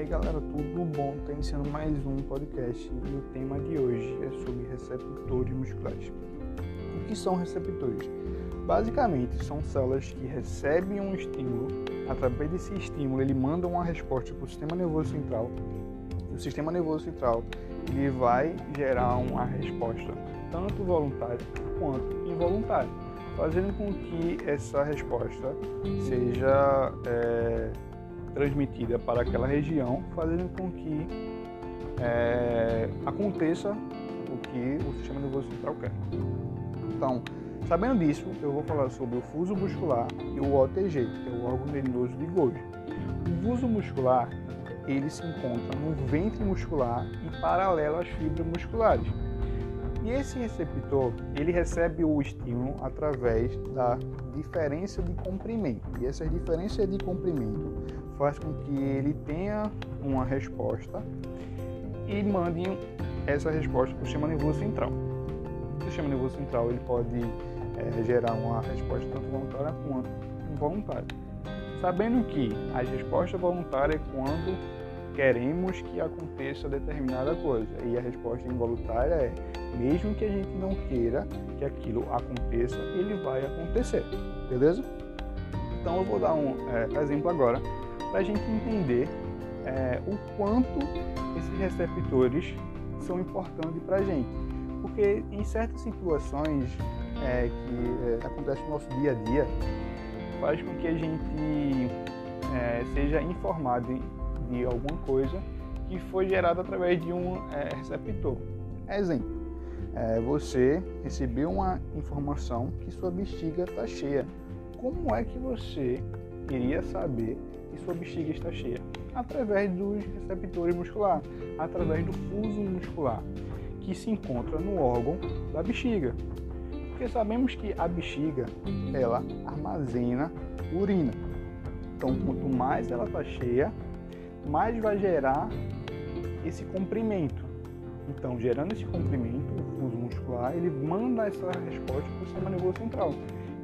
aí galera, tudo bom? Tá iniciando mais um podcast e o tema de hoje é sobre receptores musculares. O que são receptores? Basicamente, são células que recebem um estímulo, através desse estímulo ele manda uma resposta para o sistema nervoso central. O sistema nervoso central ele vai gerar uma resposta tanto voluntária quanto involuntária, fazendo com que essa resposta seja é, transmitida para aquela região, fazendo com que é, aconteça o que o sistema nervoso central quer. Então, sabendo disso, eu vou falar sobre o fuso muscular e o OTG, que é o órgão nervoso de Golgi. O fuso muscular ele se encontra no ventre muscular e paralelo às fibras musculares. E esse receptor, ele recebe o estímulo através da diferença de comprimento. E essa diferença de comprimento faz com que ele tenha uma resposta e mande essa resposta para o sistema nervoso central. O sistema nervoso central ele pode é, gerar uma resposta tanto voluntária quanto involuntária. Sabendo que a resposta voluntária é quando queremos que aconteça determinada coisa e a resposta involuntária é mesmo que a gente não queira que aquilo aconteça, ele vai acontecer, beleza? Então eu vou dar um é, exemplo agora para a gente entender é, o quanto esses receptores são importantes para a gente. Porque em certas situações é, que é, acontecem no nosso dia a dia, faz com que a gente é, seja informado de alguma coisa que foi gerada através de um é, receptor. Exemplo, é, você recebeu uma informação que sua bexiga está cheia. Como é que você iria saber que sua bexiga está cheia? Através dos receptores musculares, através do fuso muscular, que se encontra no órgão da bexiga. Porque sabemos que a bexiga, ela armazena urina. Então, quanto mais ela está cheia, mais vai gerar esse comprimento. Então, gerando esse comprimento, o fuso muscular, ele manda essa resposta para o sistema nervoso central.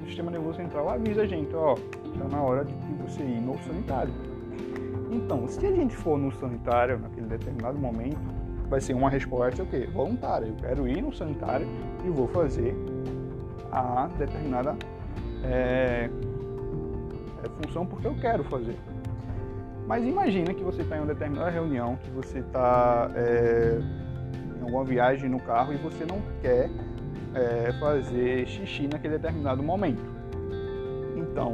O sistema nervoso central avisa a gente, ó, está na hora de você ir no sanitário. Então, se a gente for no sanitário naquele determinado momento, vai ser uma resposta o quê? Voluntária. Eu quero ir no sanitário e vou fazer a determinada é, função porque eu quero fazer. Mas imagina que você está em uma determinada reunião, que você está é, em alguma viagem no carro e você não quer é, fazer xixi naquele determinado momento. Então,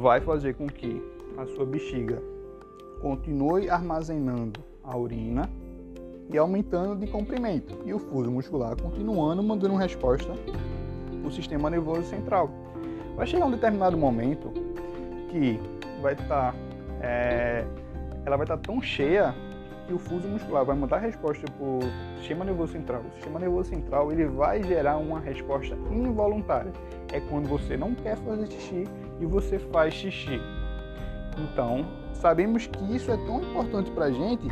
vai fazer com que a sua bexiga continue armazenando a urina e aumentando de comprimento, e o fuso muscular continuando mandando resposta para o sistema nervoso central. Vai chegar um determinado momento que vai estar, tá, é, ela vai estar tá tão cheia que o fuso muscular vai mandar a resposta para o sistema nervoso central. O sistema nervoso central ele vai gerar uma resposta involuntária. É quando você não quer fazer xixi e você faz xixi. Então, sabemos que isso é tão importante para a gente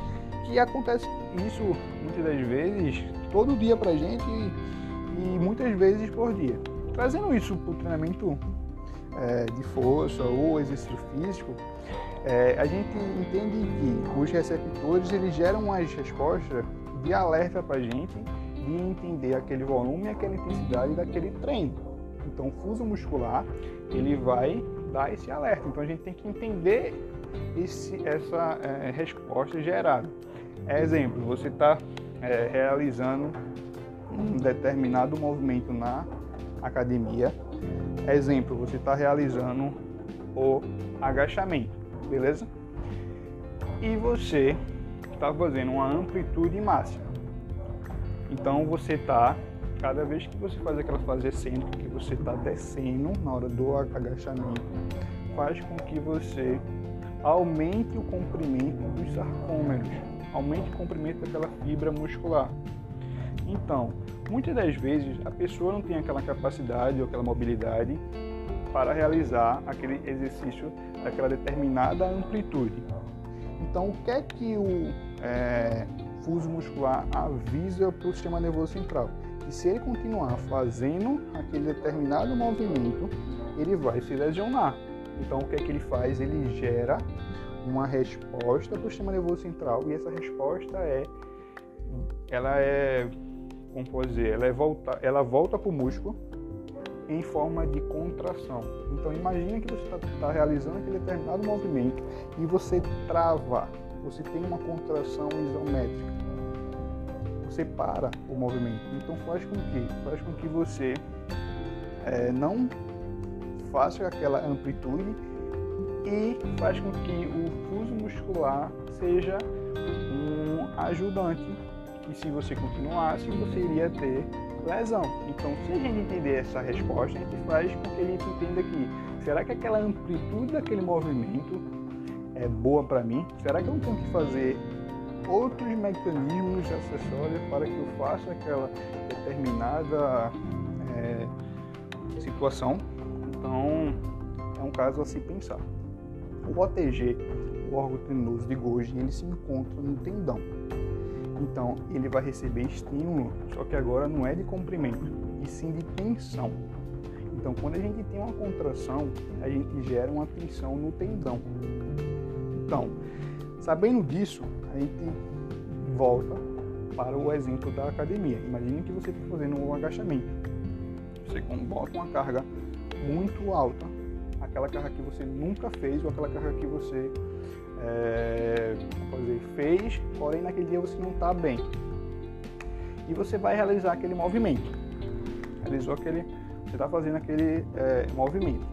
que acontece isso muitas das vezes todo dia para a gente e, muitas vezes por dia. Trazendo isso para o treinamento é, de força ou exercício físico, é, a gente entende que os receptores eles geram as respostas de alerta para a gente de entender aquele volume aquela intensidade daquele treino. Então, o fuso muscular ele vai dar esse alerta. Então, a gente tem que entender esse, essa é, resposta gerada. Exemplo, você está é, realizando um determinado movimento na academia. Exemplo, você está realizando o agachamento beleza? E você está fazendo uma amplitude máxima. Então você está, cada vez que você faz aquela fase excêntrica, que você está descendo na hora do agachamento, faz com que você aumente o comprimento dos sarcômeros, aumente o comprimento daquela fibra muscular. Então, muitas das vezes a pessoa não tem aquela capacidade ou aquela mobilidade para realizar aquele exercício daquela determinada amplitude. Então, o que é que o é, fuso muscular avisa para o sistema nervoso central? Que se ele continuar fazendo aquele determinado movimento, ele vai se lesionar. Então, o que é que ele faz? Ele gera uma resposta para o sistema nervoso central e essa resposta é ela é como pode dizer, ela é volta, ela volta para o músculo em forma de contração. Então imagine que você está tá realizando aquele determinado movimento e você trava, você tem uma contração isométrica. Você para o movimento. Então faz com que, faz com que você é, não faça aquela amplitude e faz com que o fuso muscular seja um ajudante que se você continuasse você iria ter lesão. Então, se a gente entender essa resposta, a gente faz com que a gente entenda que será que aquela amplitude daquele movimento é boa para mim? Será que eu tenho que fazer outros mecanismos acessórios para que eu faça aquela determinada é, situação? Então, é um caso a se pensar. O OTG, o órgão tendinoso de Golgi, ele se encontra no tendão. Então, ele vai receber estímulo, só que agora não é de comprimento, e sim de tensão. Então, quando a gente tem uma contração, a gente gera uma tensão no tendão. Então, sabendo disso, a gente volta para o exemplo da academia. Imagine que você está fazendo um agachamento. Você bota uma carga muito alta, aquela carga que você nunca fez ou aquela carga que você é, dizer, fez, porém naquele dia você não está bem. E você vai realizar aquele movimento. Realizou aquele, você está fazendo aquele é, movimento.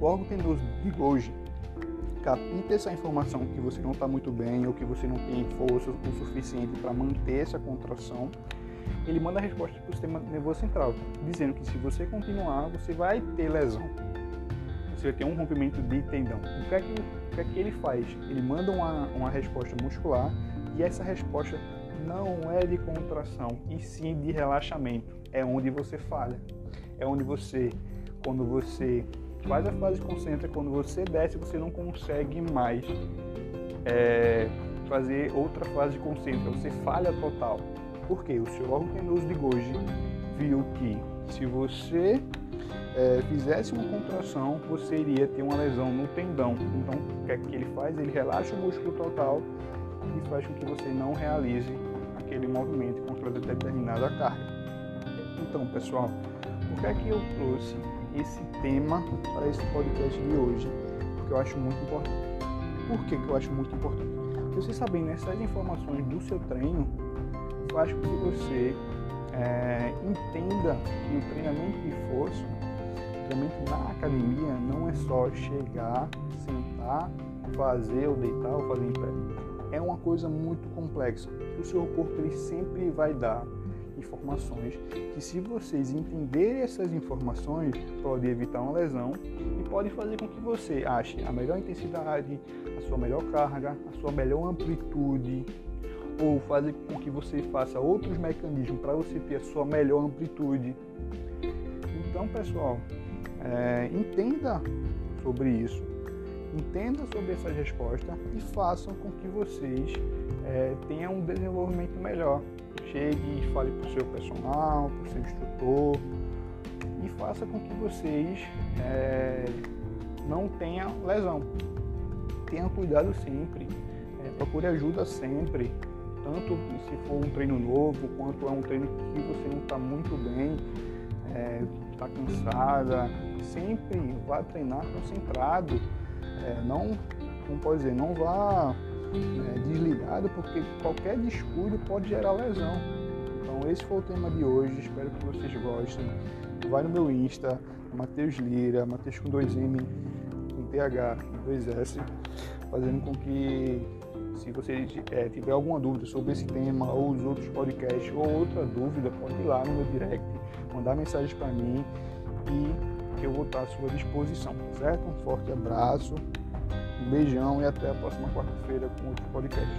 O órgão tendinoso de Golgi capta essa informação que você não está muito bem ou que você não tem força o suficiente para manter essa contração. Ele manda a resposta para o sistema nervoso central, dizendo que se você continuar, você vai ter lesão você vai ter um rompimento de tendão. O que é que, o que, é que ele faz? Ele manda uma, uma resposta muscular e essa resposta não é de contração, e sim de relaxamento. É onde você falha. É onde você, quando você faz a fase concêntrica, quando você desce, você não consegue mais é, fazer outra fase concêntrica. Você falha total. Por quê? O seu órgão tenoso de Golgi viu que se você é, fizesse uma contração, você iria ter uma lesão no tendão. Então, o que é que ele faz? Ele relaxa o músculo total e faz com que você não realize aquele movimento contra determinada carga. Então, pessoal, por que é que eu trouxe esse tema para esse podcast de hoje? Porque eu acho muito importante. Por que, que eu acho muito importante? Você sabendo essas informações do seu treino faz com que você é, entenda que o treinamento de força treinamento na academia não é só chegar, sentar, fazer ou deitar ou fazer em pé. É uma coisa muito complexa. O seu corpo ele sempre vai dar informações que se vocês entenderem essas informações pode evitar uma lesão e pode fazer com que você ache a melhor intensidade, a sua melhor carga, a sua melhor amplitude ou fazer com que você faça outros mecanismos para você ter a sua melhor amplitude. Então, pessoal, é, entenda sobre isso, entenda sobre essas respostas e façam com que vocês é, tenham um desenvolvimento melhor. Chegue e fale para o seu personal, para o seu instrutor. E faça com que vocês é, não tenham lesão. Tenha cuidado sempre, é, procure ajuda sempre, tanto se for um treino novo quanto é um treino que você não está muito bem, é, cansada, sempre vá treinar concentrado, é, não, como pode dizer, não vá é, desligado, porque qualquer descuido pode gerar lesão. Então esse foi o tema de hoje, espero que vocês gostem. Vai no meu Insta, Matheus Lira, Matheus com 2M, com TH e 2S, fazendo com que se você é, tiver alguma dúvida sobre esse tema ou os outros podcasts ou outra dúvida, pode ir lá no meu direct, mandar mensagem para mim e eu vou estar à sua disposição, certo? Um forte abraço, um beijão e até a próxima quarta-feira com outro podcast.